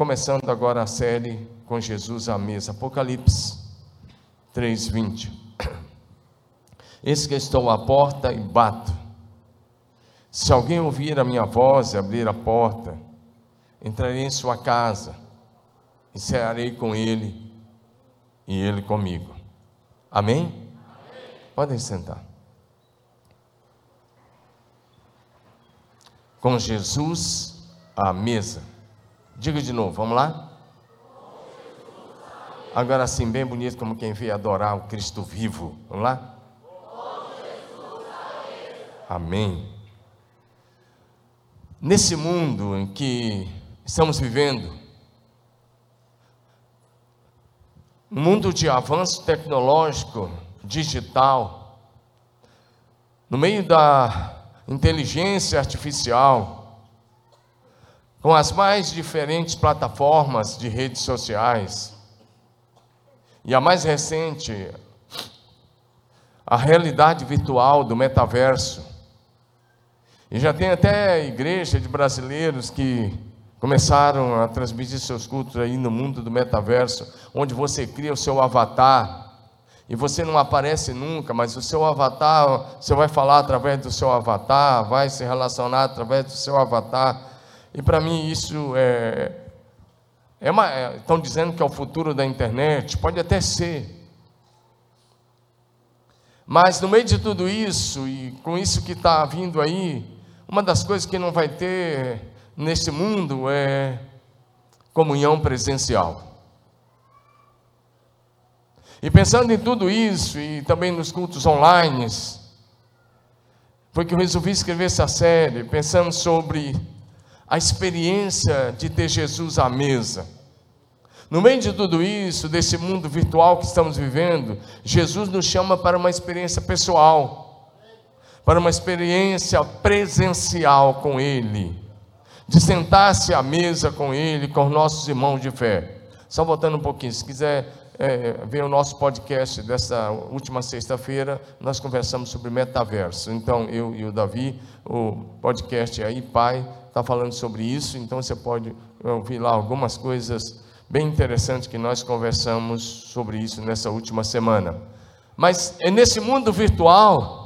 começando agora a série com Jesus à mesa, Apocalipse 3:20. Eis que estou à porta e bato. Se alguém ouvir a minha voz e abrir a porta, entrarei em sua casa e cearei com ele e ele comigo. Amém? Amém. Podem sentar. Com Jesus à mesa. Diga de novo, vamos lá? Agora sim, bem bonito, como quem veio adorar o Cristo vivo. Vamos lá? Amém. Nesse mundo em que estamos vivendo, um mundo de avanço tecnológico, digital, no meio da inteligência artificial, com as mais diferentes plataformas de redes sociais, e a mais recente, a realidade virtual do metaverso. E já tem até igreja de brasileiros que começaram a transmitir seus cultos aí no mundo do metaverso, onde você cria o seu avatar. E você não aparece nunca, mas o seu avatar, você vai falar através do seu avatar, vai se relacionar através do seu avatar. E para mim isso é, é uma, é, estão dizendo que é o futuro da internet, pode até ser. Mas no meio de tudo isso, e com isso que está vindo aí, uma das coisas que não vai ter nesse mundo é comunhão presencial. E pensando em tudo isso, e também nos cultos online, foi que eu resolvi escrever essa série, pensando sobre a experiência de ter Jesus à mesa. No meio de tudo isso, desse mundo virtual que estamos vivendo, Jesus nos chama para uma experiência pessoal para uma experiência presencial com Ele, de sentar-se à mesa com Ele, com nossos irmãos de fé. Só voltando um pouquinho, se quiser é, ver o nosso podcast dessa última sexta-feira, nós conversamos sobre metaverso. Então, eu e o Davi, o podcast aí, Pai, está falando sobre isso, então você pode ouvir lá algumas coisas bem interessantes que nós conversamos sobre isso nessa última semana. Mas é nesse mundo virtual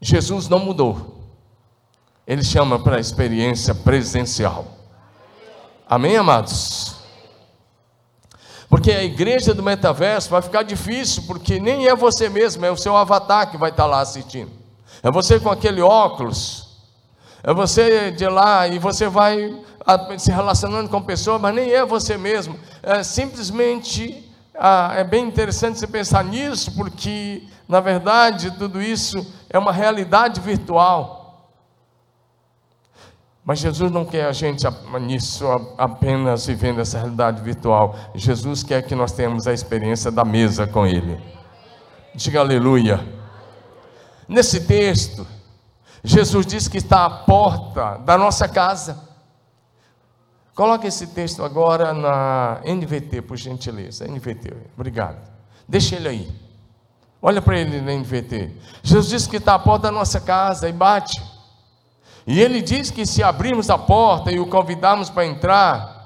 Jesus não mudou. Ele chama para a experiência presencial. Amém, amados? Porque a igreja do metaverso vai ficar difícil, porque nem é você mesmo, é o seu avatar que vai estar lá assistindo. É você com aquele óculos. É você de lá e você vai se relacionando com pessoas, mas nem é você mesmo. É simplesmente ah, é bem interessante você pensar nisso, porque na verdade tudo isso é uma realidade virtual. Mas Jesus não quer a gente nisso apenas vivendo essa realidade virtual. Jesus quer que nós tenhamos a experiência da mesa com Ele. Diga aleluia. Nesse texto, Jesus diz que está à porta da nossa casa. Coloque esse texto agora na NVT, por gentileza. NVT, obrigado. Deixa ele aí. Olha para ele na NVT. Jesus disse que está à porta da nossa casa e bate. E ele diz que se abrirmos a porta e o convidarmos para entrar,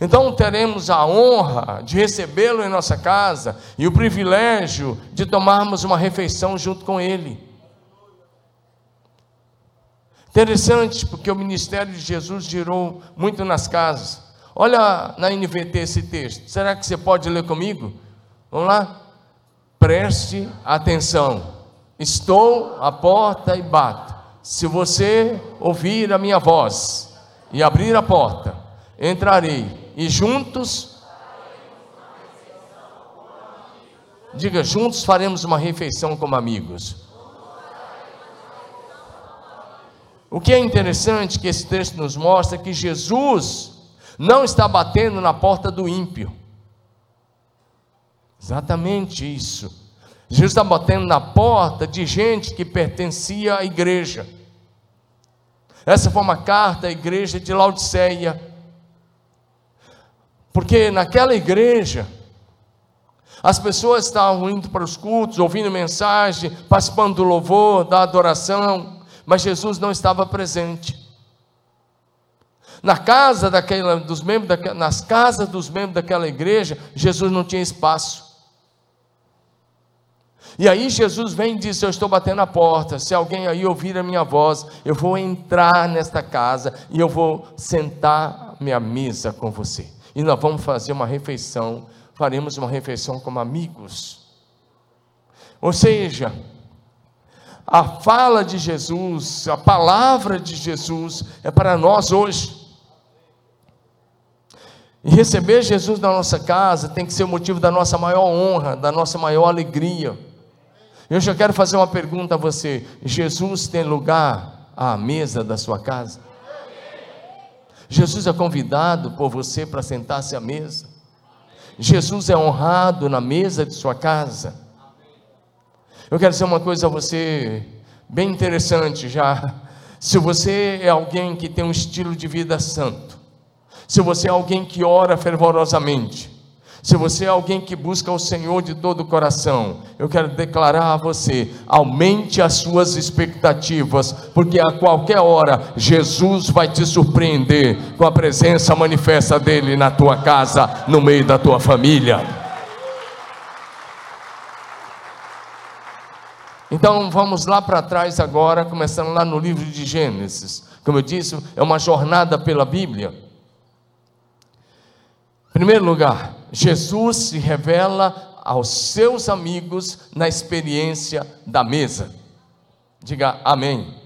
então teremos a honra de recebê-lo em nossa casa e o privilégio de tomarmos uma refeição junto com ele. Interessante, porque o ministério de Jesus girou muito nas casas. Olha na NVT esse texto. Será que você pode ler comigo? Vamos lá? Preste atenção. Estou à porta e bato. Se você ouvir a minha voz e abrir a porta, entrarei e juntos Diga, juntos faremos uma refeição como amigos. O que é interessante que esse texto nos mostra é que Jesus não está batendo na porta do ímpio. Exatamente isso. Jesus está batendo na porta de gente que pertencia à igreja. Essa foi uma carta à igreja de Laodiceia. Porque naquela igreja, as pessoas estavam indo para os cultos, ouvindo mensagem, participando do louvor, da adoração, mas Jesus não estava presente. Na casa daquela, dos membros daquela, nas casas dos membros daquela igreja, Jesus não tinha espaço. E aí Jesus vem e diz: Eu estou batendo a porta. Se alguém aí ouvir a minha voz, eu vou entrar nesta casa e eu vou sentar minha mesa com você. E nós vamos fazer uma refeição, faremos uma refeição como amigos. Ou seja, a fala de Jesus, a palavra de Jesus é para nós hoje. E receber Jesus na nossa casa tem que ser o motivo da nossa maior honra, da nossa maior alegria. Eu já quero fazer uma pergunta a você: Jesus tem lugar à mesa da sua casa? Jesus é convidado por você para sentar-se à mesa? Jesus é honrado na mesa de sua casa? Eu quero dizer uma coisa a você, bem interessante já. Se você é alguém que tem um estilo de vida santo, se você é alguém que ora fervorosamente, se você é alguém que busca o Senhor de todo o coração, eu quero declarar a você: aumente as suas expectativas, porque a qualquer hora Jesus vai te surpreender com a presença manifesta dEle na tua casa, no meio da tua família. Então vamos lá para trás agora, começando lá no livro de Gênesis. Como eu disse, é uma jornada pela Bíblia. Em primeiro lugar, Jesus se revela aos seus amigos na experiência da mesa. Diga amém. amém.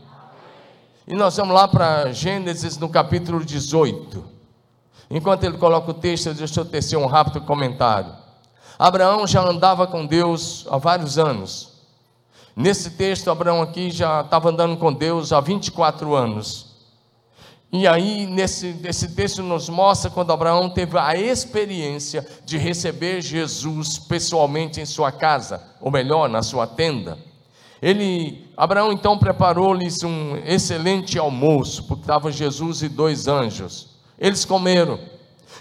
E nós vamos lá para Gênesis no capítulo 18. Enquanto ele coloca o texto, deixa eu tecer um rápido comentário. Abraão já andava com Deus há vários anos. Nesse texto, Abraão aqui já estava andando com Deus há 24 anos. E aí, nesse, nesse texto, nos mostra quando Abraão teve a experiência de receber Jesus pessoalmente em sua casa, ou melhor, na sua tenda. Ele, Abraão então preparou-lhes um excelente almoço, porque estava Jesus e dois anjos. Eles comeram.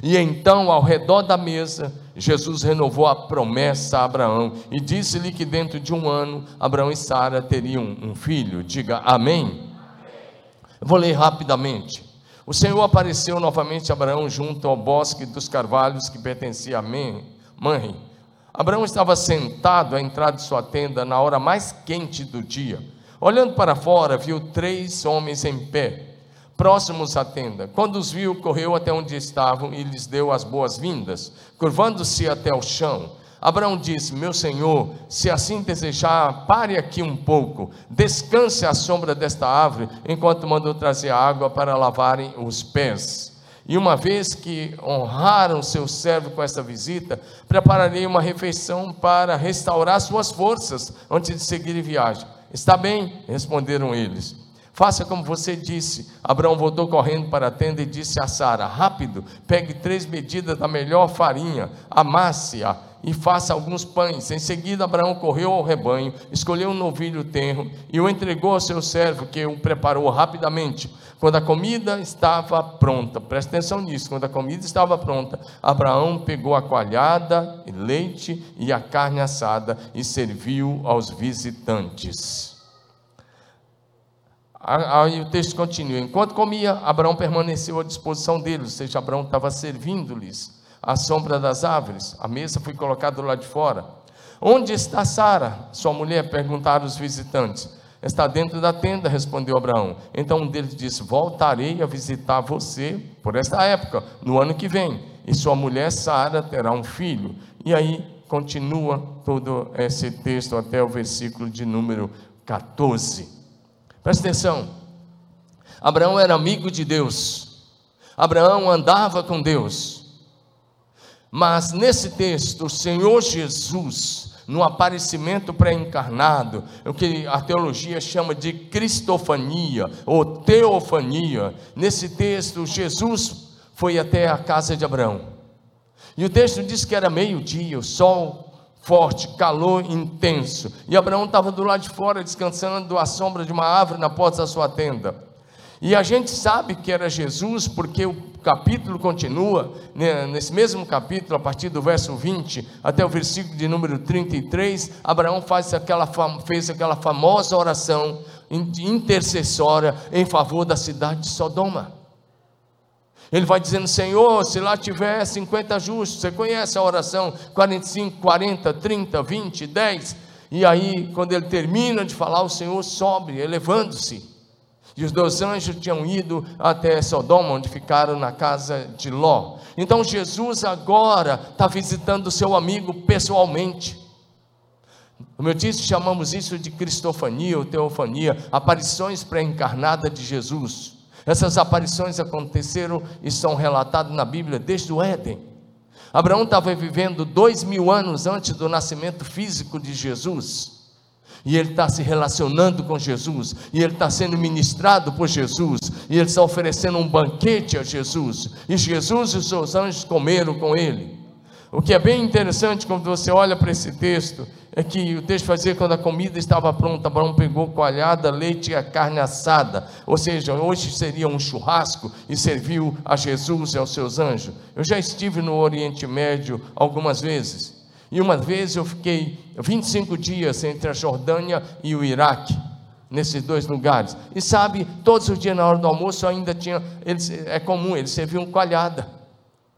E então, ao redor da mesa, Jesus renovou a promessa a Abraão e disse-lhe que dentro de um ano Abraão e Sara teriam um filho. Diga amém. Eu vou ler rapidamente. O Senhor apareceu novamente a Abraão junto ao bosque dos carvalhos que pertencia a Manre. Abraão estava sentado à entrada de sua tenda na hora mais quente do dia. Olhando para fora, viu três homens em pé, próximos à tenda. Quando os viu, correu até onde estavam e lhes deu as boas-vindas, curvando-se até o chão. Abraão disse: Meu senhor, se assim desejar, pare aqui um pouco, descanse à sombra desta árvore, enquanto mandou trazer água para lavarem os pés. E uma vez que honraram seu servo com essa visita, prepararei uma refeição para restaurar suas forças antes de seguir viagem. Está bem, responderam eles. Faça como você disse. Abraão voltou correndo para a tenda e disse a Sara: Rápido, pegue três medidas da melhor farinha, amasse-a e faça alguns pães. Em seguida, Abraão correu ao rebanho, escolheu um novilho tenro e o entregou ao seu servo, que o preparou rapidamente. Quando a comida estava pronta, presta atenção nisso, quando a comida estava pronta, Abraão pegou a coalhada, leite e a carne assada e serviu aos visitantes. Aí o texto continua: enquanto comia, Abraão permaneceu à disposição deles, ou seja, Abraão estava servindo-lhes à sombra das árvores. A mesa foi colocada lá de fora. Onde está Sara, sua mulher? perguntaram os visitantes. Está dentro da tenda, respondeu Abraão. Então um deles disse: Voltarei a visitar você por esta época, no ano que vem, e sua mulher Sara terá um filho. E aí continua todo esse texto até o versículo de número 14. Presta atenção. Abraão era amigo de Deus. Abraão andava com Deus. Mas nesse texto, o Senhor Jesus, no aparecimento pré-encarnado, o que a teologia chama de cristofania ou teofania, nesse texto, Jesus foi até a casa de Abraão. E o texto diz que era meio-dia, o sol forte, calor intenso. E Abraão estava do lado de fora, descansando à sombra de uma árvore na porta da sua tenda. E a gente sabe que era Jesus porque o capítulo continua, né, nesse mesmo capítulo, a partir do verso 20 até o versículo de número 33, Abraão faz aquela, fez aquela famosa oração intercessória em favor da cidade de Sodoma. Ele vai dizendo: Senhor, se lá tiver 50 justos, você conhece a oração 45, 40, 30, 20, 10. E aí, quando ele termina de falar, o Senhor sobe, elevando-se. E os dois anjos tinham ido até Sodoma, onde ficaram na casa de Ló. Então Jesus agora está visitando o seu amigo pessoalmente. Como eu disse, chamamos isso de cristofania ou teofania, aparições pré-encarnadas de Jesus. Essas aparições aconteceram e são relatadas na Bíblia desde o Éden. Abraão estava vivendo dois mil anos antes do nascimento físico de Jesus. E ele está se relacionando com Jesus, e ele está sendo ministrado por Jesus, e ele está oferecendo um banquete a Jesus, e Jesus e os seus anjos comeram com ele. O que é bem interessante quando você olha para esse texto, é que o texto fazia quando a comida estava pronta, Abraão pegou coalhada, leite e a carne assada, ou seja, hoje seria um churrasco e serviu a Jesus e aos seus anjos. Eu já estive no Oriente Médio algumas vezes, e uma vez eu fiquei 25 dias entre a Jordânia e o Iraque, nesses dois lugares. E sabe, todos os dias na hora do almoço ainda tinha, eles, é comum, eles serviam coalhada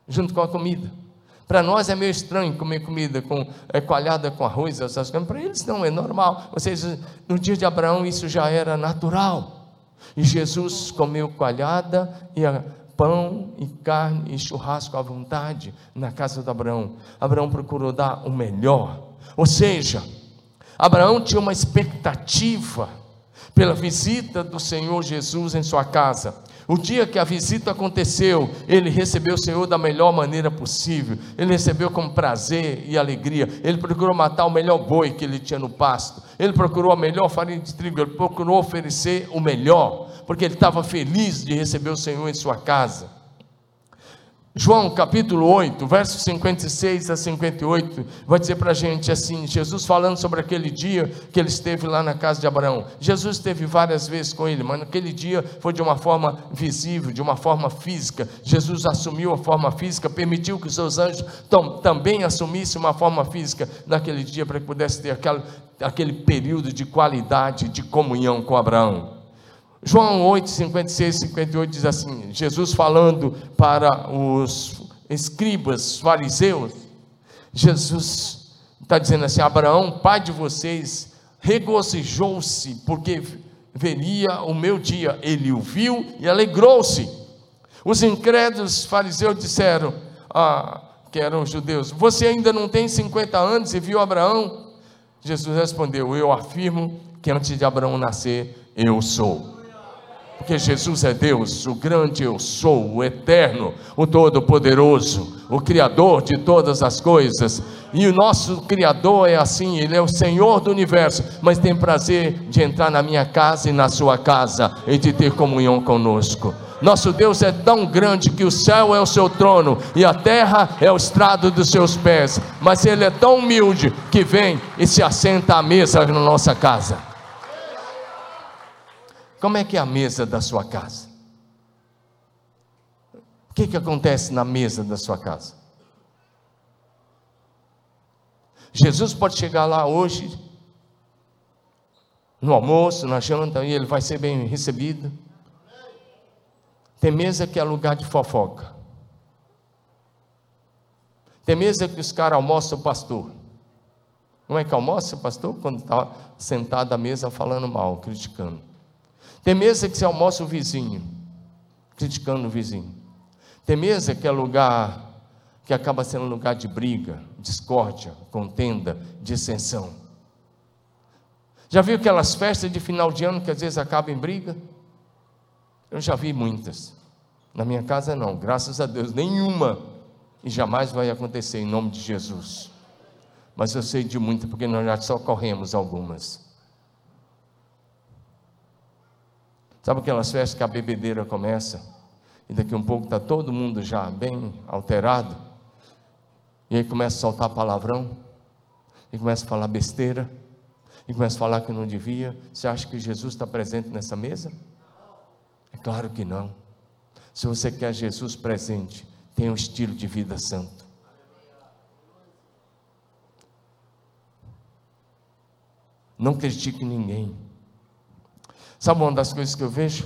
junto com a comida. Para nós é meio estranho comer comida com é, coalhada com arroz, essas coisas. Para eles não, é normal. Seja, no dia de Abraão isso já era natural. E Jesus comeu coalhada e a, pão e carne e churrasco à vontade na casa de Abraão. Abraão procurou dar o melhor. Ou seja, Abraão tinha uma expectativa pela visita do Senhor Jesus em sua casa. O dia que a visita aconteceu, ele recebeu o Senhor da melhor maneira possível. Ele recebeu com prazer e alegria. Ele procurou matar o melhor boi que ele tinha no pasto. Ele procurou a melhor farinha de trigo. Ele procurou oferecer o melhor, porque ele estava feliz de receber o Senhor em sua casa. João capítulo 8, versos 56 a 58, vai dizer para a gente assim: Jesus falando sobre aquele dia que ele esteve lá na casa de Abraão. Jesus esteve várias vezes com ele, mas naquele dia foi de uma forma visível, de uma forma física. Jesus assumiu a forma física, permitiu que os seus anjos também assumissem uma forma física naquele dia para que pudesse ter aquele, aquele período de qualidade, de comunhão com Abraão. João 8, 56 58 diz assim: Jesus falando para os escribas, fariseus, Jesus está dizendo assim: Abraão, pai de vocês, regozijou-se, porque veria o meu dia. Ele o viu e alegrou-se. Os incrédulos fariseus disseram, ah, que eram judeus: Você ainda não tem 50 anos e viu Abraão? Jesus respondeu: Eu afirmo que antes de Abraão nascer, eu sou. Porque Jesus é Deus, o grande eu sou, o eterno, o todo-poderoso, o Criador de todas as coisas. E o nosso Criador é assim, Ele é o Senhor do universo, mas tem prazer de entrar na minha casa e na sua casa e de ter comunhão conosco. Nosso Deus é tão grande que o céu é o seu trono e a terra é o estrado dos seus pés, mas Ele é tão humilde que vem e se assenta à mesa na nossa casa. Como é que é a mesa da sua casa? O que, que acontece na mesa da sua casa? Jesus pode chegar lá hoje, no almoço, na janta, e ele vai ser bem recebido. Tem mesa que é lugar de fofoca. Tem mesa que os caras almoçam o pastor. Não é que almoça o pastor quando está sentado à mesa falando mal, criticando. Tem mesa que se almoça o vizinho, criticando o vizinho. Tem mesa que é lugar que acaba sendo lugar de briga, discórdia, contenda, dissensão. Já viu aquelas festas de final de ano que às vezes acabam em briga? Eu já vi muitas. Na minha casa não, graças a Deus, nenhuma. E jamais vai acontecer em nome de Jesus. Mas eu sei de muitas, porque nós já socorremos algumas. Sabe aquelas festas que a bebedeira começa? E daqui um pouco está todo mundo já bem alterado. E aí começa a soltar palavrão. E começa a falar besteira. E começa a falar que não devia. Você acha que Jesus está presente nessa mesa? É claro que não. Se você quer Jesus presente, tenha um estilo de vida santo. Não critique ninguém. Sabe uma das coisas que eu vejo?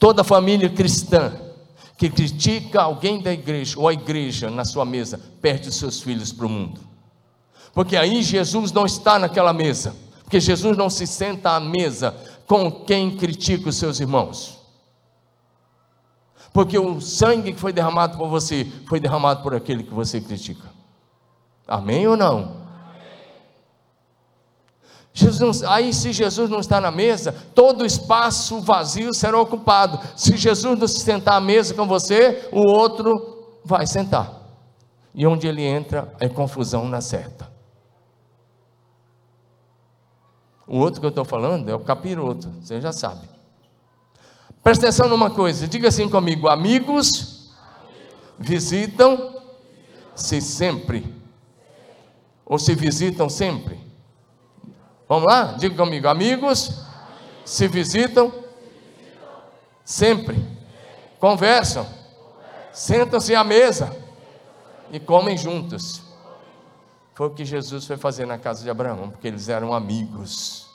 Toda família cristã que critica alguém da igreja ou a igreja na sua mesa, perde os seus filhos para o mundo. Porque aí Jesus não está naquela mesa, porque Jesus não se senta à mesa com quem critica os seus irmãos. Porque o sangue que foi derramado por você foi derramado por aquele que você critica. Amém ou não? Jesus, aí, se Jesus não está na mesa, todo o espaço vazio será ocupado. Se Jesus não se sentar à mesa com você, o outro vai sentar. E onde ele entra é confusão na certa. O outro que eu estou falando é o capiroto, você já sabe. Presta atenção numa coisa, diga assim comigo: amigos visitam-se sempre, ou se visitam sempre. Vamos lá? Diga comigo: amigos se visitam sempre, conversam, sentam-se à mesa e comem juntos. Foi o que Jesus foi fazer na casa de Abraão, porque eles eram amigos.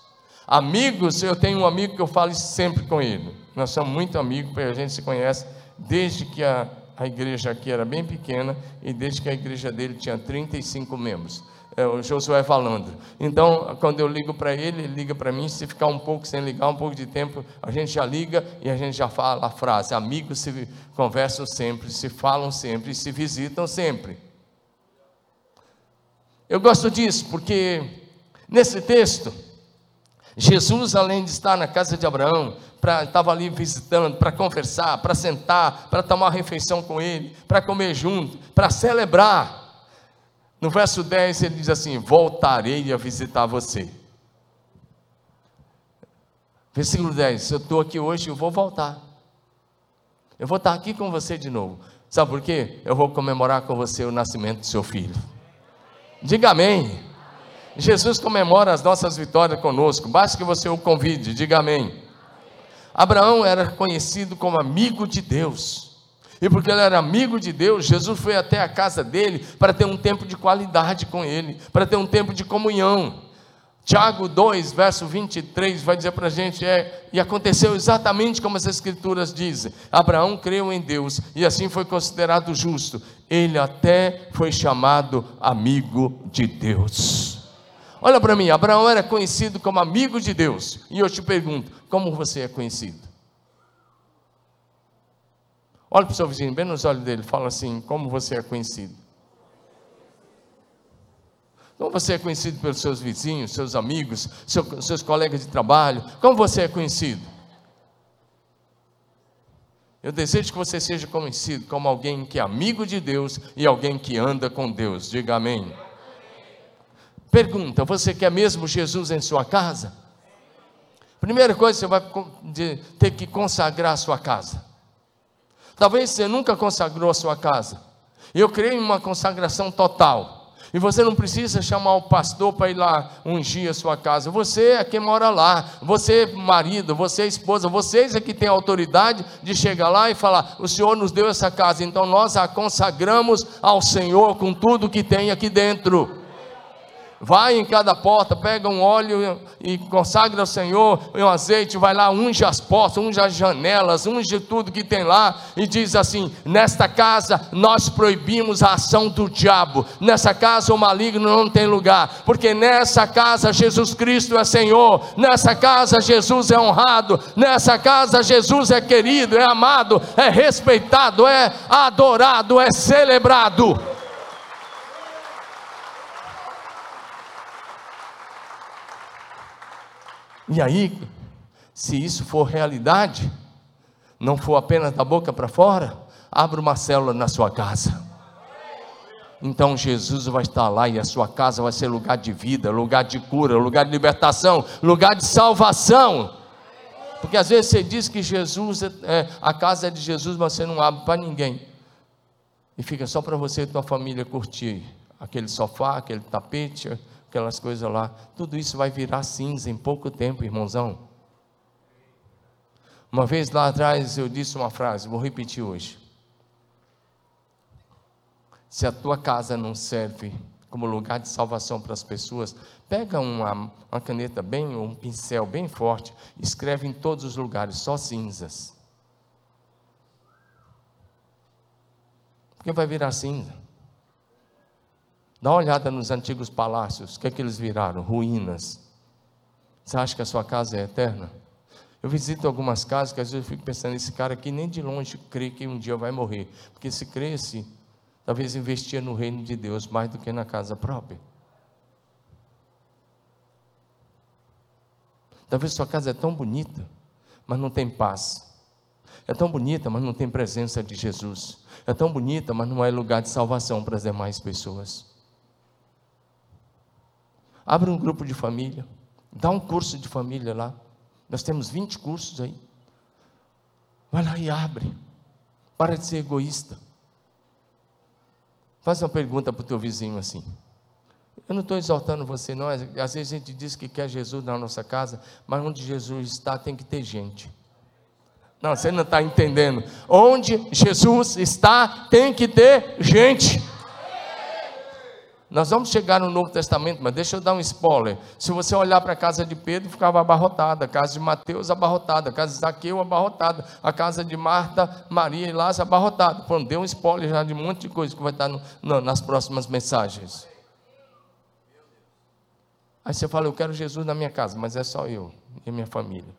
Amigos, eu tenho um amigo que eu falo sempre com ele. Nós somos muito amigos, porque a gente se conhece desde que a, a igreja aqui era bem pequena e desde que a igreja dele tinha 35 membros é o Josué falando. Então, quando eu ligo para ele, ele liga para mim. Se ficar um pouco sem ligar, um pouco de tempo, a gente já liga e a gente já fala a frase: amigos se conversam sempre, se falam sempre, se visitam sempre. Eu gosto disso porque nesse texto, Jesus, além de estar na casa de Abraão, estava ali visitando, para conversar, para sentar, para tomar refeição com ele, para comer junto, para celebrar. No verso 10 ele diz assim: Voltarei a visitar você. Versículo 10: Se eu estou aqui hoje, eu vou voltar. Eu vou estar aqui com você de novo. Sabe por quê? Eu vou comemorar com você o nascimento do seu filho. Diga amém. Jesus comemora as nossas vitórias conosco. Basta que você o convide. Diga amém. Abraão era conhecido como amigo de Deus. E porque ele era amigo de Deus, Jesus foi até a casa dele para ter um tempo de qualidade com ele, para ter um tempo de comunhão. Tiago 2, verso 23, vai dizer para a gente: é, e aconteceu exatamente como as Escrituras dizem. Abraão creu em Deus e assim foi considerado justo. Ele até foi chamado amigo de Deus. Olha para mim, Abraão era conhecido como amigo de Deus. E eu te pergunto: como você é conhecido? Olha para o seu vizinho, bem nos olhos dele, fala assim: como você é conhecido? Como você é conhecido pelos seus vizinhos, seus amigos, seu, seus colegas de trabalho? Como você é conhecido? Eu desejo que você seja conhecido como alguém que é amigo de Deus e alguém que anda com Deus. Diga amém. Pergunta: você quer mesmo Jesus em sua casa? Primeira coisa, você vai ter que consagrar a sua casa. Talvez você nunca consagrou a sua casa. Eu creio em uma consagração total. E você não precisa chamar o pastor para ir lá ungir a sua casa. Você é quem mora lá. Você, marido, você, esposa, vocês é que têm autoridade de chegar lá e falar: o Senhor nos deu essa casa, então nós a consagramos ao Senhor com tudo que tem aqui dentro. Vai em cada porta, pega um óleo e consagra ao Senhor, um azeite, vai lá, unge as portas, unge as janelas, unge tudo que tem lá, e diz assim: Nesta casa nós proibimos a ação do diabo, nessa casa o maligno não tem lugar, porque nessa casa Jesus Cristo é Senhor, nessa casa Jesus é honrado, nessa casa Jesus é querido, é amado, é respeitado, é adorado, é celebrado. E aí, se isso for realidade, não for apenas da boca para fora, abra uma célula na sua casa. Então Jesus vai estar lá e a sua casa vai ser lugar de vida, lugar de cura, lugar de libertação, lugar de salvação. Porque às vezes você diz que Jesus, é, é a casa é de Jesus, mas você não abre para ninguém. E fica só para você e tua família curtir aquele sofá, aquele tapete, aquelas coisas lá, tudo isso vai virar cinza em pouco tempo, irmãozão. Uma vez lá atrás eu disse uma frase, vou repetir hoje. Se a tua casa não serve como lugar de salvação para as pessoas, pega uma, uma caneta bem, um pincel bem forte, escreve em todos os lugares, só cinzas. porque vai virar cinza. Dá uma olhada nos antigos palácios, o que é que eles viraram? Ruínas. Você acha que a sua casa é eterna? Eu visito algumas casas que às vezes eu fico pensando, esse cara aqui nem de longe crê que um dia vai morrer. Porque se cresce, talvez investia no reino de Deus mais do que na casa própria. Talvez sua casa é tão bonita, mas não tem paz. É tão bonita, mas não tem presença de Jesus. É tão bonita, mas não é lugar de salvação para as demais pessoas. Abra um grupo de família. Dá um curso de família lá. Nós temos 20 cursos aí. Vai lá e abre. Para de ser egoísta. Faz uma pergunta para o teu vizinho assim. Eu não estou exaltando você, não. Às vezes a gente diz que quer Jesus na nossa casa, mas onde Jesus está tem que ter gente. Não, você não está entendendo. Onde Jesus está tem que ter gente. Nós vamos chegar no Novo Testamento, mas deixa eu dar um spoiler. Se você olhar para a casa de Pedro, ficava abarrotada, a casa de Mateus abarrotada, a casa de Zaqueu abarrotada, a casa de Marta, Maria e Lázaro abarrotada. Pô, deu um spoiler já de um monte de coisa que vai estar no, no, nas próximas mensagens. Aí você fala, eu quero Jesus na minha casa, mas é só eu e minha família.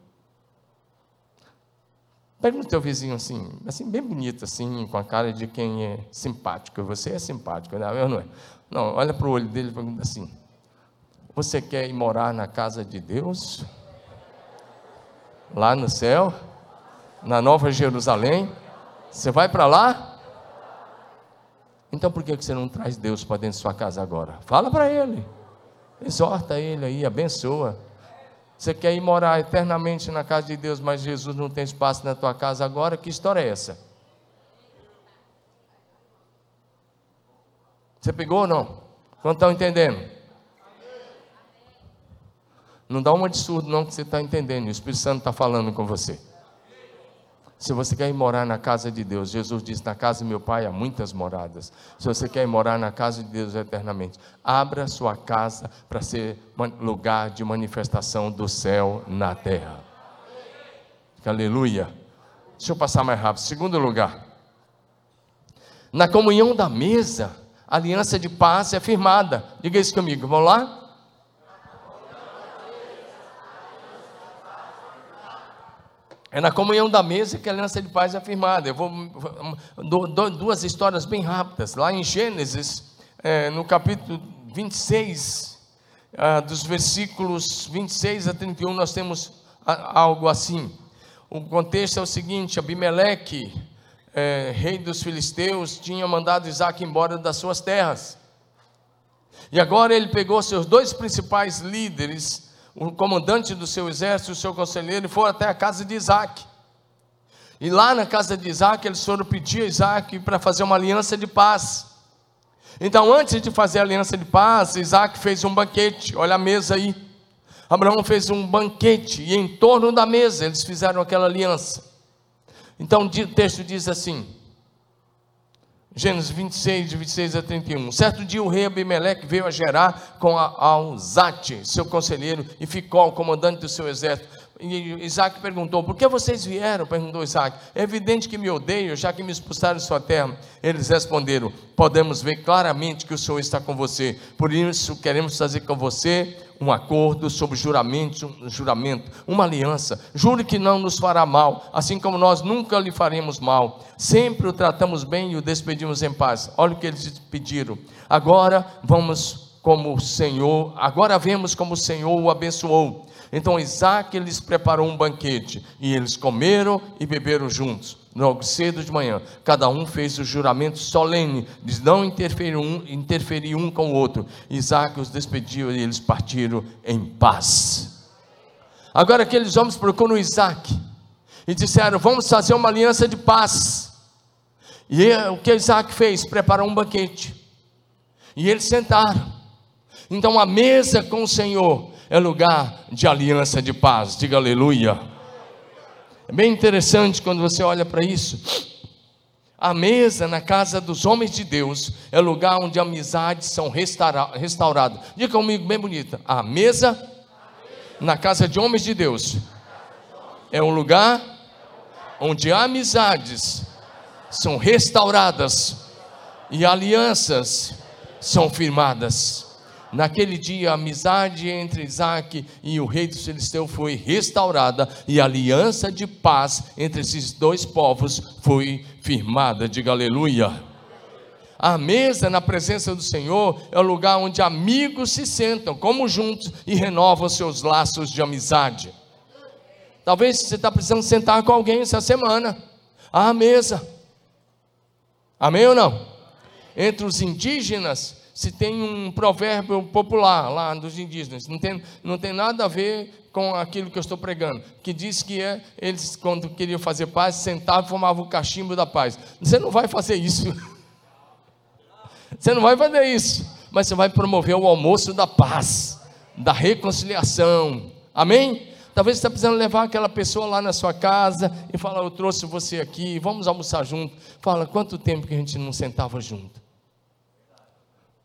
Pega no teu vizinho assim, assim, bem bonito, assim, com a cara de quem é simpático. Você é simpático, não, eu não é. Não, olha para o olho dele e pergunta assim: Você quer ir morar na casa de Deus? Lá no céu? Na Nova Jerusalém? Você vai para lá? Então por que você não traz Deus para dentro de sua casa agora? Fala para ele. Exorta ele aí, abençoa. Você quer ir morar eternamente na casa de Deus, mas Jesus não tem espaço na tua casa agora? Que história é essa? Você pegou ou não? Não estão entendendo? Não dá uma de surdo, não, que você está entendendo. O Espírito Santo está falando com você. Se você quer ir morar na casa de Deus, Jesus disse: Na casa de meu pai há muitas moradas. Se você quer ir morar na casa de Deus eternamente, abra sua casa para ser lugar de manifestação do céu na terra. Aleluia. Deixa eu passar mais rápido. Segundo lugar, na comunhão da mesa, a aliança de paz é firmada. Diga isso comigo, vamos lá? É na comunhão da mesa que a aliança de paz é firmada. Eu vou duas histórias bem rápidas. Lá em Gênesis, é, no capítulo 26, ah, dos versículos 26 a 31, nós temos algo assim. O contexto é o seguinte: Abimeleque é, rei dos filisteus, tinha mandado Isaac embora das suas terras. E agora ele pegou seus dois principais líderes, o comandante do seu exército, o seu conselheiro, foram até a casa de Isaac. E lá na casa de Isaac, eles foram pedir a Isaac para fazer uma aliança de paz. Então, antes de fazer a aliança de paz, Isaac fez um banquete, olha a mesa aí. Abraão fez um banquete, e em torno da mesa eles fizeram aquela aliança. Então o texto diz assim, Gênesis 26, de 26 a 31. Certo dia o rei Abimeleque veio a Gerar com Alzate, seu conselheiro, e ficou comandante do seu exército. Isaac perguntou: Por que vocês vieram? Perguntou Isaac. É evidente que me odeiam, já que me expulsaram de sua terra. Eles responderam: Podemos ver claramente que o Senhor está com você. Por isso queremos fazer com você um acordo sobre juramento, juramento, uma aliança. Jure que não nos fará mal, assim como nós nunca lhe faremos mal. Sempre o tratamos bem e o despedimos em paz. Olha o que eles pediram. Agora vamos como o Senhor, agora vemos como o Senhor o abençoou. Então Isaac lhes preparou um banquete, e eles comeram e beberam juntos. Logo cedo de manhã, cada um fez o juramento solene de não interferir um, interferir um com o outro. Isaac os despediu e eles partiram em paz. Agora aqueles homens procuram Isaac e disseram: Vamos fazer uma aliança de paz. E o que Isaac fez? Preparou um banquete. E eles sentaram. Então a mesa com o Senhor é lugar de aliança de paz. Diga aleluia. É bem interessante quando você olha para isso. A mesa na casa dos homens de Deus é lugar onde amizades são restauradas. Diga comigo, bem bonita. A mesa na casa de homens de Deus é um lugar onde amizades são restauradas e alianças são firmadas. Naquele dia, a amizade entre Isaac e o rei dos filisteus foi restaurada e a aliança de paz entre esses dois povos foi firmada. Diga aleluia. A mesa na presença do Senhor é o lugar onde amigos se sentam, como juntos, e renovam seus laços de amizade. Talvez você está precisando sentar com alguém essa semana. À mesa. Amém ou não? Entre os indígenas, se tem um provérbio popular lá dos indígenas, não tem, não tem nada a ver com aquilo que eu estou pregando, que diz que é, eles, quando queriam fazer paz, sentavam e fumavam o cachimbo da paz. Você não vai fazer isso. Você não vai fazer isso, mas você vai promover o almoço da paz, da reconciliação. Amém? Talvez você está precisando levar aquela pessoa lá na sua casa e falar: Eu trouxe você aqui, vamos almoçar junto. Fala, quanto tempo que a gente não sentava junto?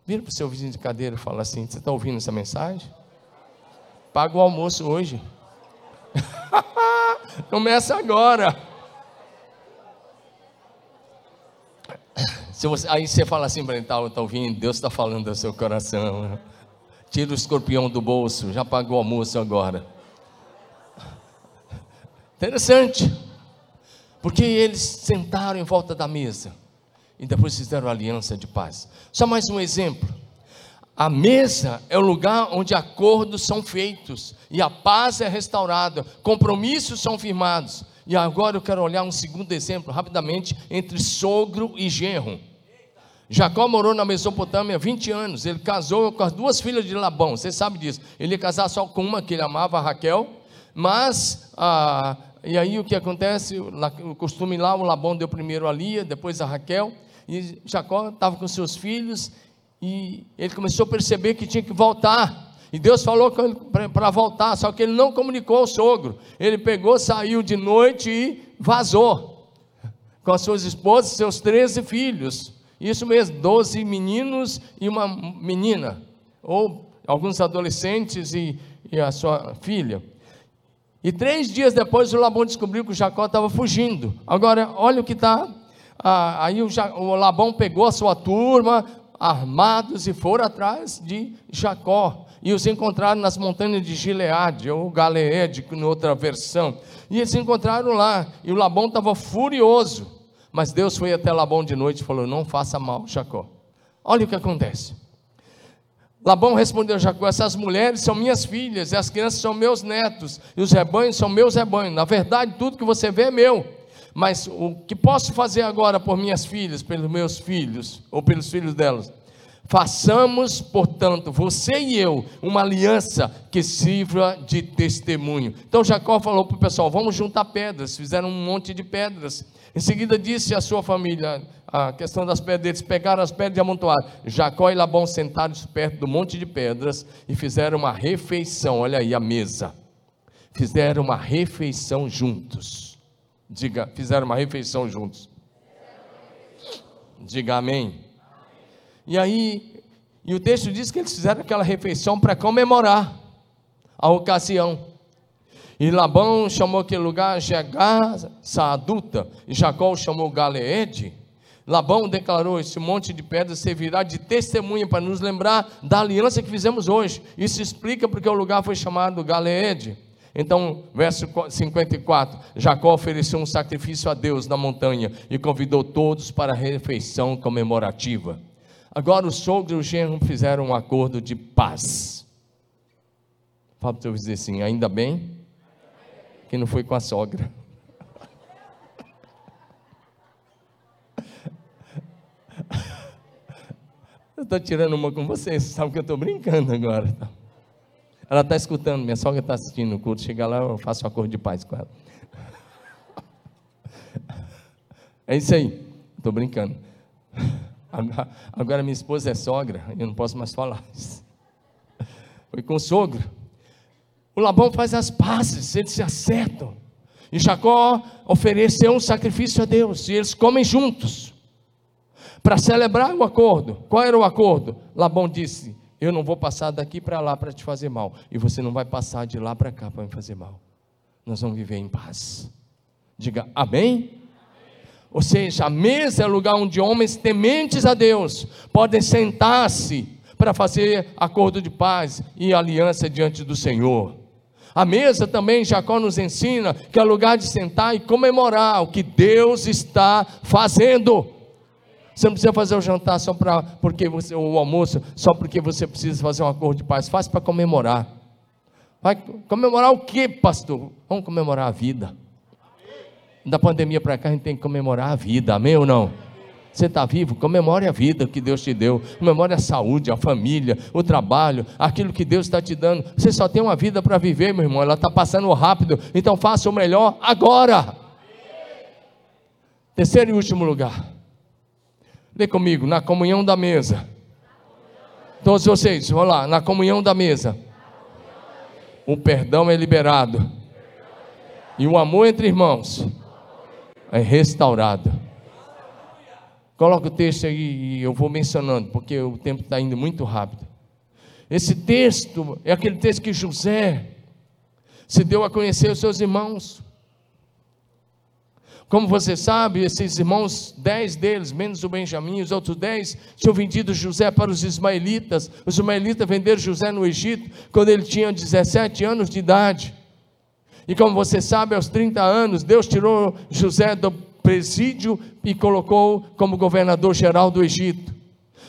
Vira para o seu vizinho de cadeira e fala assim: Você está ouvindo essa mensagem? Paga o almoço hoje. Começa agora. Se você, aí você fala assim para ele: Está tá ouvindo? Deus está falando do seu coração. Tira o escorpião do bolso, já pagou o almoço agora. Interessante, porque eles sentaram em volta da mesa e depois fizeram aliança de paz. Só mais um exemplo. A mesa é o lugar onde acordos são feitos e a paz é restaurada, compromissos são firmados. E agora eu quero olhar um segundo exemplo, rapidamente, entre sogro e genro. Jacó morou na Mesopotâmia 20 anos. Ele casou com as duas filhas de Labão. Você sabe disso. Ele ia casar só com uma, que ele amava, Raquel. Mas, ah, e aí o que acontece? O costume lá, o Labão deu primeiro a Lia, depois a Raquel. E Jacó estava com seus filhos e ele começou a perceber que tinha que voltar. E Deus falou para voltar, só que ele não comunicou ao sogro. Ele pegou, saiu de noite e vazou com as suas esposas seus 13 filhos. Isso mesmo, 12 meninos e uma menina, ou alguns adolescentes e, e a sua filha. E três dias depois o Labão descobriu que Jacó estava fugindo. Agora, olha o que está ah, aí o, o Labão pegou a sua turma, armados, e foram atrás de Jacó. E os encontraram nas montanhas de Gileade, ou Galeed, em outra versão. E eles encontraram lá, e o Labão estava furioso. Mas Deus foi até Labão de noite e falou: Não faça mal, Jacó. Olha o que acontece. Labão respondeu a Jacó: Essas mulheres são minhas filhas, e as crianças são meus netos, e os rebanhos são meus rebanhos. Na verdade, tudo que você vê é meu. Mas o que posso fazer agora por minhas filhas, pelos meus filhos, ou pelos filhos delas? Façamos, portanto, você e eu, uma aliança que sirva de testemunho. Então Jacó falou para o pessoal: vamos juntar pedras. Fizeram um monte de pedras. Em seguida disse à sua família: a questão das pedras, eles pegaram as pedras e amontoaram. Jacó e Labão sentaram perto do monte de pedras e fizeram uma refeição. Olha aí a mesa. Fizeram uma refeição juntos. Diga, fizeram uma refeição juntos. Diga amém. E aí, e o texto diz que eles fizeram aquela refeição para comemorar a ocasião. E Labão chamou aquele lugar Jegar Saaduta, e Jacó chamou Galeede. Labão declarou: Esse monte de pedras servirá de testemunha para nos lembrar da aliança que fizemos hoje. Isso explica porque o lugar foi chamado Galeede. Então, verso 54: Jacó ofereceu um sacrifício a Deus na montanha e convidou todos para a refeição comemorativa. Agora, o sogro e o genro fizeram um acordo de paz. Fala para dizer assim: ainda bem que não foi com a sogra. Eu estou tirando uma com vocês, sabe que eu estou brincando agora. Ela está escutando, minha sogra está assistindo o culto. Chega lá, eu faço um acordo de paz com ela. É isso aí, estou brincando. Agora minha esposa é sogra, eu não posso mais falar. Foi com o sogro. O Labão faz as pazes, eles se acertam. E Jacó ofereceu um sacrifício a Deus, e eles comem juntos. Para celebrar o acordo. Qual era o acordo? Labão disse: eu não vou passar daqui para lá para te fazer mal. E você não vai passar de lá para cá para me fazer mal. Nós vamos viver em paz. Diga amém. Ou seja, a mesa é lugar onde homens tementes a Deus podem sentar-se para fazer acordo de paz e aliança diante do Senhor. A mesa também, Jacó nos ensina que é lugar de sentar e comemorar o que Deus está fazendo. Você não precisa fazer o jantar só para porque você o almoço só porque você precisa fazer um acordo de paz. Faz para comemorar. Vai comemorar o que, pastor? Vamos comemorar a vida. Da pandemia para cá a gente tem que comemorar a vida. Amém ou não? Você está vivo? Comemore a vida que Deus te deu. Comemore a saúde, a família, o trabalho, aquilo que Deus está te dando. Você só tem uma vida para viver, meu irmão. Ela está passando rápido. Então faça o melhor agora. Terceiro e último lugar. Lê comigo, na comunhão da mesa. Todos vocês, vamos lá, na comunhão da mesa. O perdão é liberado. E o amor entre irmãos é restaurado. Coloca o texto aí e eu vou mencionando, porque o tempo está indo muito rápido. Esse texto é aquele texto que José se deu a conhecer os seus irmãos. Como você sabe, esses irmãos, dez deles, menos o Benjamim, os outros dez, tinham vendido José para os ismaelitas. Os ismaelitas venderam José no Egito quando ele tinha 17 anos de idade. E como você sabe, aos 30 anos, Deus tirou José do presídio e colocou como governador geral do Egito.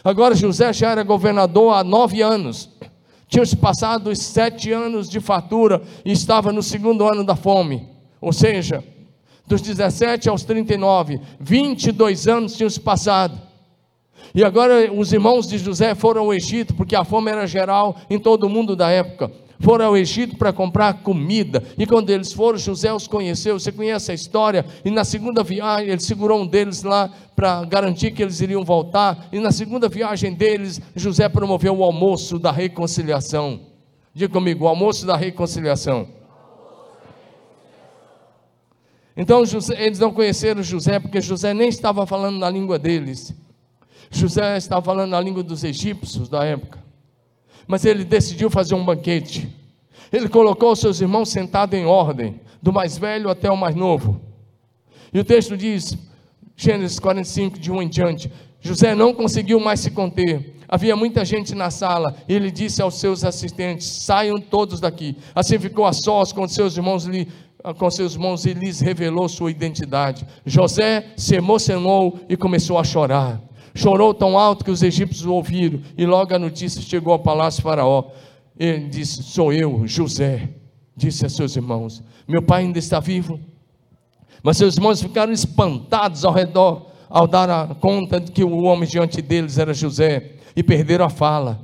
Agora José já era governador há nove anos. Tinham se passado os sete anos de fartura e estava no segundo ano da fome. Ou seja, dos 17 aos 39, 22 anos tinham se passado. E agora os irmãos de José foram ao Egito, porque a fome era geral em todo o mundo da época foram ao Egito para comprar comida. E quando eles foram, José os conheceu. Você conhece a história? E na segunda viagem, ele segurou um deles lá para garantir que eles iriam voltar. E na segunda viagem deles, José promoveu o almoço da reconciliação. Diga comigo, o almoço da reconciliação. Então José, eles não conheceram José, porque José nem estava falando na língua deles. José estava falando na língua dos egípcios da época mas ele decidiu fazer um banquete. Ele colocou seus irmãos sentados em ordem, do mais velho até o mais novo. E o texto diz, Gênesis 45, de um em diante: José não conseguiu mais se conter. Havia muita gente na sala, e ele disse aos seus assistentes: Saiam todos daqui. Assim ficou a sós com seus irmãos com seus irmãos e lhes revelou sua identidade. José se emocionou e começou a chorar. Chorou tão alto que os egípcios o ouviram, e logo a notícia chegou ao palácio de Faraó. Ele disse: Sou eu, José. Disse a seus irmãos: Meu pai ainda está vivo. Mas seus irmãos ficaram espantados ao redor, ao dar a conta de que o homem diante deles era José, e perderam a fala.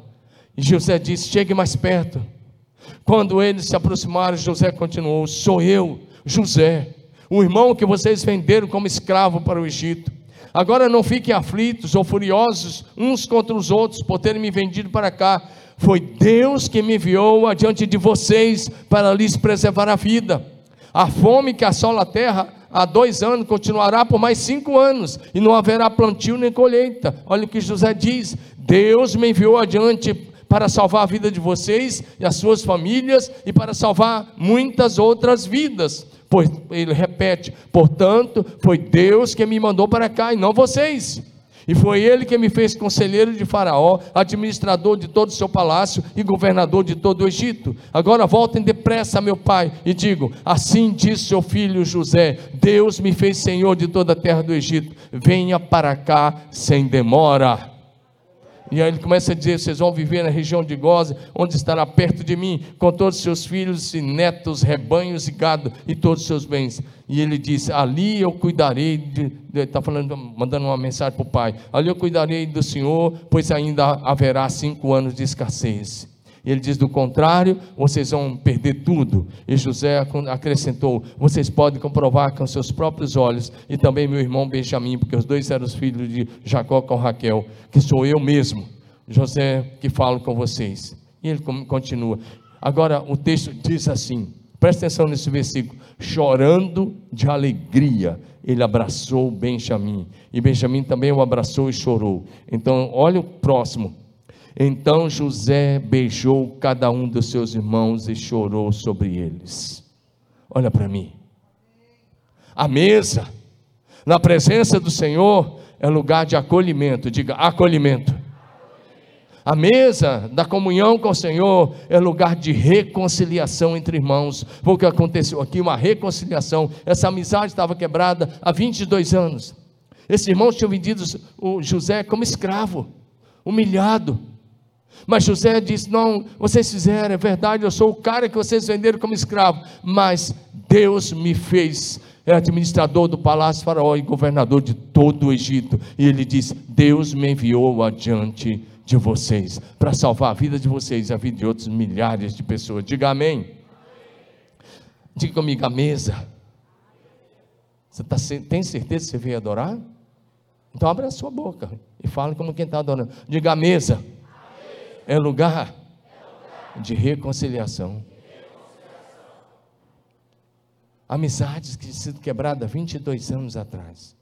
E José disse: Chegue mais perto. Quando eles se aproximaram, José continuou: Sou eu, José, o irmão que vocês venderam como escravo para o Egito. Agora não fiquem aflitos ou furiosos uns contra os outros por terem me vendido para cá. Foi Deus que me enviou adiante de vocês para lhes preservar a vida. A fome que assola a terra há dois anos continuará por mais cinco anos, e não haverá plantio nem colheita. Olha o que José diz: Deus me enviou adiante para salvar a vida de vocês e as suas famílias e para salvar muitas outras vidas. Pois ele repete: portanto, foi Deus que me mandou para cá e não vocês. E foi ele que me fez conselheiro de Faraó, administrador de todo o seu palácio e governador de todo o Egito. Agora voltem depressa, meu pai, e digo: Assim diz seu filho José: Deus me fez senhor de toda a terra do Egito. Venha para cá sem demora. E aí ele começa a dizer: vocês vão viver na região de Goza, onde estará perto de mim, com todos os seus filhos e netos, rebanhos e gado e todos os seus bens. E ele diz: ali eu cuidarei, está falando, mandando uma mensagem para o pai: ali eu cuidarei do Senhor, pois ainda haverá cinco anos de escassez. E ele diz: do contrário, vocês vão perder tudo. E José acrescentou: vocês podem comprovar com seus próprios olhos, e também meu irmão Benjamim, porque os dois eram os filhos de Jacó com Raquel, que sou eu mesmo, José, que falo com vocês. E ele continua. Agora o texto diz assim: presta atenção nesse versículo. Chorando de alegria, ele abraçou Benjamim, e Benjamim também o abraçou e chorou. Então, olha o próximo então José beijou cada um dos seus irmãos e chorou sobre eles. Olha para mim. A mesa, Na presença do Senhor é lugar de acolhimento, diga acolhimento. A mesa da comunhão com o Senhor é lugar de reconciliação entre irmãos. Foi o que aconteceu aqui, uma reconciliação. Essa amizade estava quebrada há 22 anos. Esses irmãos tinham vendido o José como escravo, humilhado. Mas José disse: Não, vocês fizeram, é verdade, eu sou o cara que vocês venderam como escravo, mas Deus me fez administrador do palácio faraó e governador de todo o Egito. E ele diz: Deus me enviou adiante de vocês, para salvar a vida de vocês e a vida de outros milhares de pessoas. Diga amém. Diga comigo, a mesa. Você tá, tem certeza que você veio adorar? Então abra a sua boca e fale como quem está adorando. Diga a mesa. É lugar de reconciliação. Amizades que tinham sido quebradas 22 anos atrás.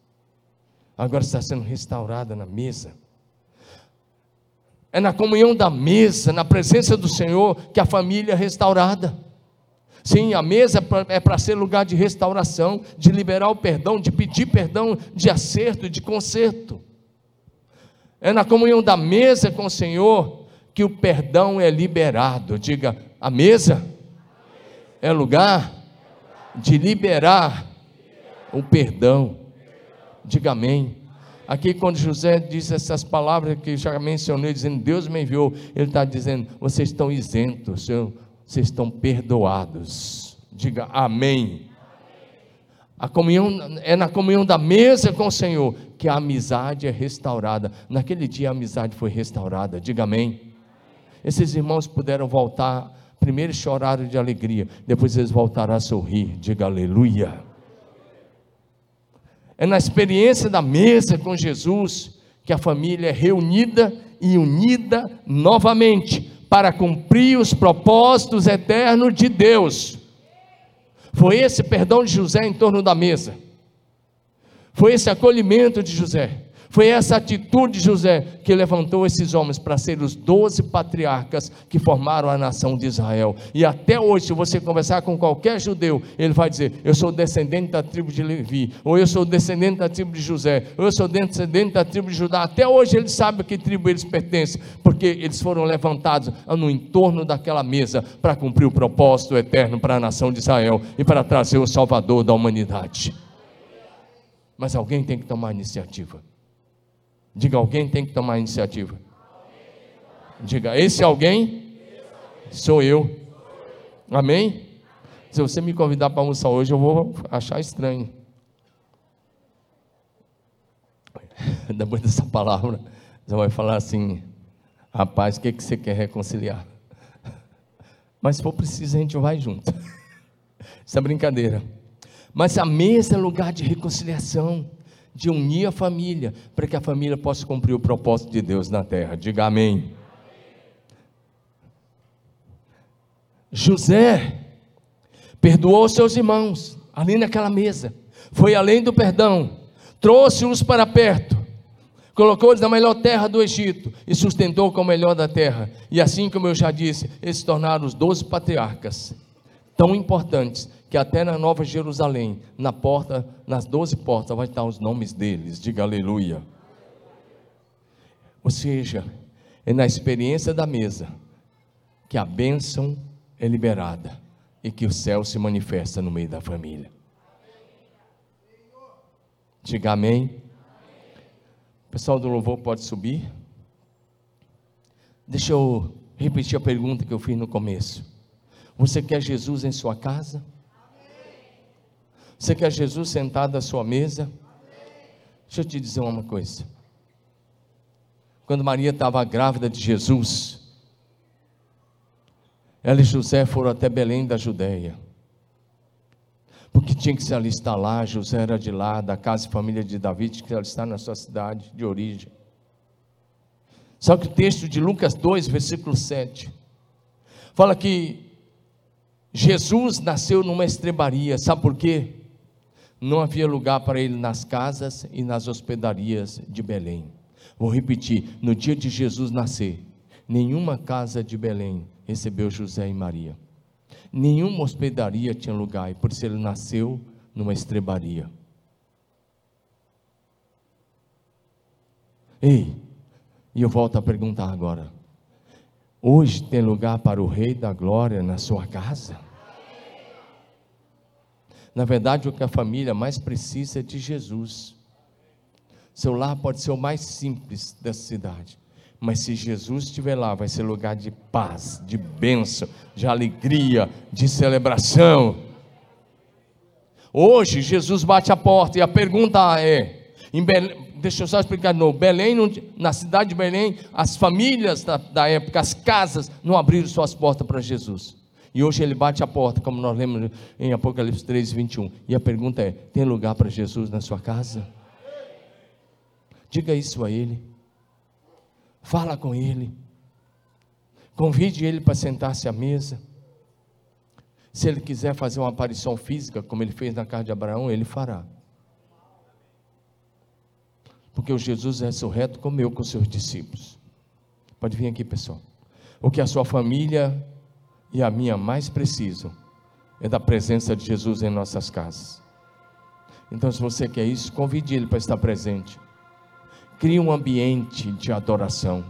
Agora está sendo restaurada na mesa. É na comunhão da mesa, na presença do Senhor, que a família é restaurada. Sim, a mesa é para ser lugar de restauração, de liberar o perdão, de pedir perdão, de acerto, de conserto. É na comunhão da mesa com o Senhor que o perdão é liberado. Diga, a mesa é lugar de liberar o perdão. Diga amém. Aqui, quando José diz essas palavras que já mencionei, dizendo Deus me enviou, ele está dizendo: vocês estão isentos, vocês estão perdoados. Diga amém. A comunhão é na comunhão da mesa com o Senhor que a amizade é restaurada. Naquele dia a amizade foi restaurada. Diga amém. Esses irmãos puderam voltar, primeiro choraram de alegria, depois eles voltaram a sorrir. Diga aleluia é na experiência da mesa com Jesus que a família é reunida e unida novamente para cumprir os propósitos eternos de Deus. Foi esse perdão de José em torno da mesa. Foi esse acolhimento de José. Foi essa atitude de José que levantou esses homens para serem os doze patriarcas que formaram a nação de Israel. E até hoje, se você conversar com qualquer judeu, ele vai dizer: Eu sou descendente da tribo de Levi, ou eu sou descendente da tribo de José, ou eu sou descendente da tribo de Judá. Até hoje ele sabe a que tribo eles pertencem, porque eles foram levantados no entorno daquela mesa para cumprir o propósito eterno para a nação de Israel e para trazer o Salvador da humanidade. Mas alguém tem que tomar iniciativa. Diga, alguém tem que tomar iniciativa. Diga, esse alguém sou eu. Amém? Se você me convidar para almoçar hoje, eu vou achar estranho. Depois dessa palavra, você vai falar assim: rapaz, o que, que você quer reconciliar? Mas se for preciso, a gente vai junto. Isso é brincadeira. Mas a mesa é lugar de reconciliação de unir a família, para que a família possa cumprir o propósito de Deus na terra. Diga amém. José perdoou seus irmãos ali naquela mesa, foi além do perdão, trouxe-os para perto, colocou-os na melhor terra do Egito e sustentou com o melhor da terra. E assim como eu já disse, eles se tornaram os doze patriarcas, tão importantes que até na Nova Jerusalém, na porta, nas doze portas, vai estar os nomes deles. Diga aleluia. Ou seja, é na experiência da mesa que a bênção é liberada e que o céu se manifesta no meio da família. Diga amém. O pessoal do louvor pode subir. Deixa eu repetir a pergunta que eu fiz no começo. Você quer Jesus em sua casa? Você quer Jesus sentado à sua mesa? Deixa eu te dizer uma coisa. Quando Maria estava grávida de Jesus, ela e José foram até Belém da Judéia. Porque tinha que se alistar lá, José era de lá, da casa e família de Davi, tinha que se alistar na sua cidade de origem. Só que o texto de Lucas 2, versículo 7, fala que Jesus nasceu numa estrebaria, sabe por quê? Não havia lugar para ele nas casas e nas hospedarias de Belém. Vou repetir: no dia de Jesus nascer, nenhuma casa de Belém recebeu José e Maria. Nenhuma hospedaria tinha lugar, e por isso ele nasceu numa estrebaria. Ei, e eu volto a perguntar agora: hoje tem lugar para o Rei da Glória na sua casa? Na verdade, o que a família mais precisa é de Jesus. Seu lar pode ser o mais simples dessa cidade, mas se Jesus estiver lá, vai ser lugar de paz, de bênção, de alegria, de celebração. Hoje, Jesus bate a porta e a pergunta é: Belém, deixa eu só explicar de novo: Belém, na cidade de Belém, as famílias da, da época, as casas, não abriram suas portas para Jesus. E hoje ele bate a porta, como nós lemos em Apocalipse 3, 21. E a pergunta é: tem lugar para Jesus na sua casa? Diga isso a ele. Fala com ele. Convide ele para sentar-se à mesa. Se ele quiser fazer uma aparição física, como ele fez na casa de Abraão, ele fará. Porque o Jesus ressurreto comeu com seus discípulos. Pode vir aqui, pessoal. O que a sua família e a minha mais precisam é da presença de Jesus em nossas casas. Então, se você quer isso, convide ele para estar presente. Crie um ambiente de adoração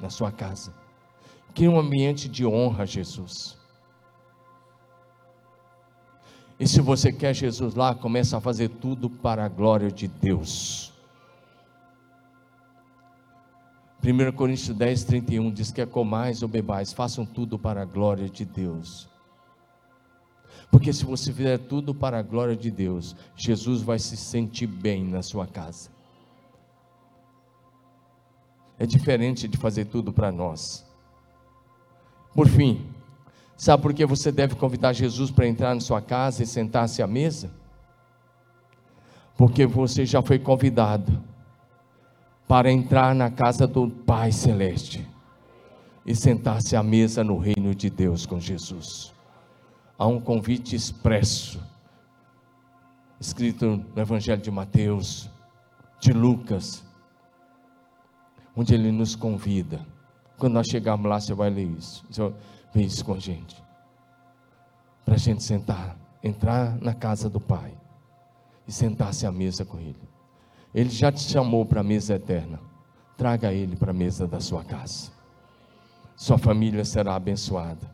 na sua casa. Crie um ambiente de honra a Jesus. E se você quer Jesus lá, comece a fazer tudo para a glória de Deus. 1 Coríntios 10, 31 diz que é comais ou bebais, façam tudo para a glória de Deus. Porque se você fizer tudo para a glória de Deus, Jesus vai se sentir bem na sua casa. É diferente de fazer tudo para nós. Por fim, sabe por que você deve convidar Jesus para entrar na sua casa e sentar-se à mesa? Porque você já foi convidado para entrar na casa do Pai Celeste e sentar-se à mesa no reino de Deus com Jesus. Há um convite expresso, escrito no Evangelho de Mateus, de Lucas, onde ele nos convida. Quando nós chegarmos lá, você vai ler isso. Você vai ver isso com a gente. Para a gente sentar, entrar na casa do Pai e sentar-se à mesa com Ele. Ele já te chamou para a mesa eterna. Traga ele para a mesa da sua casa. Sua família será abençoada.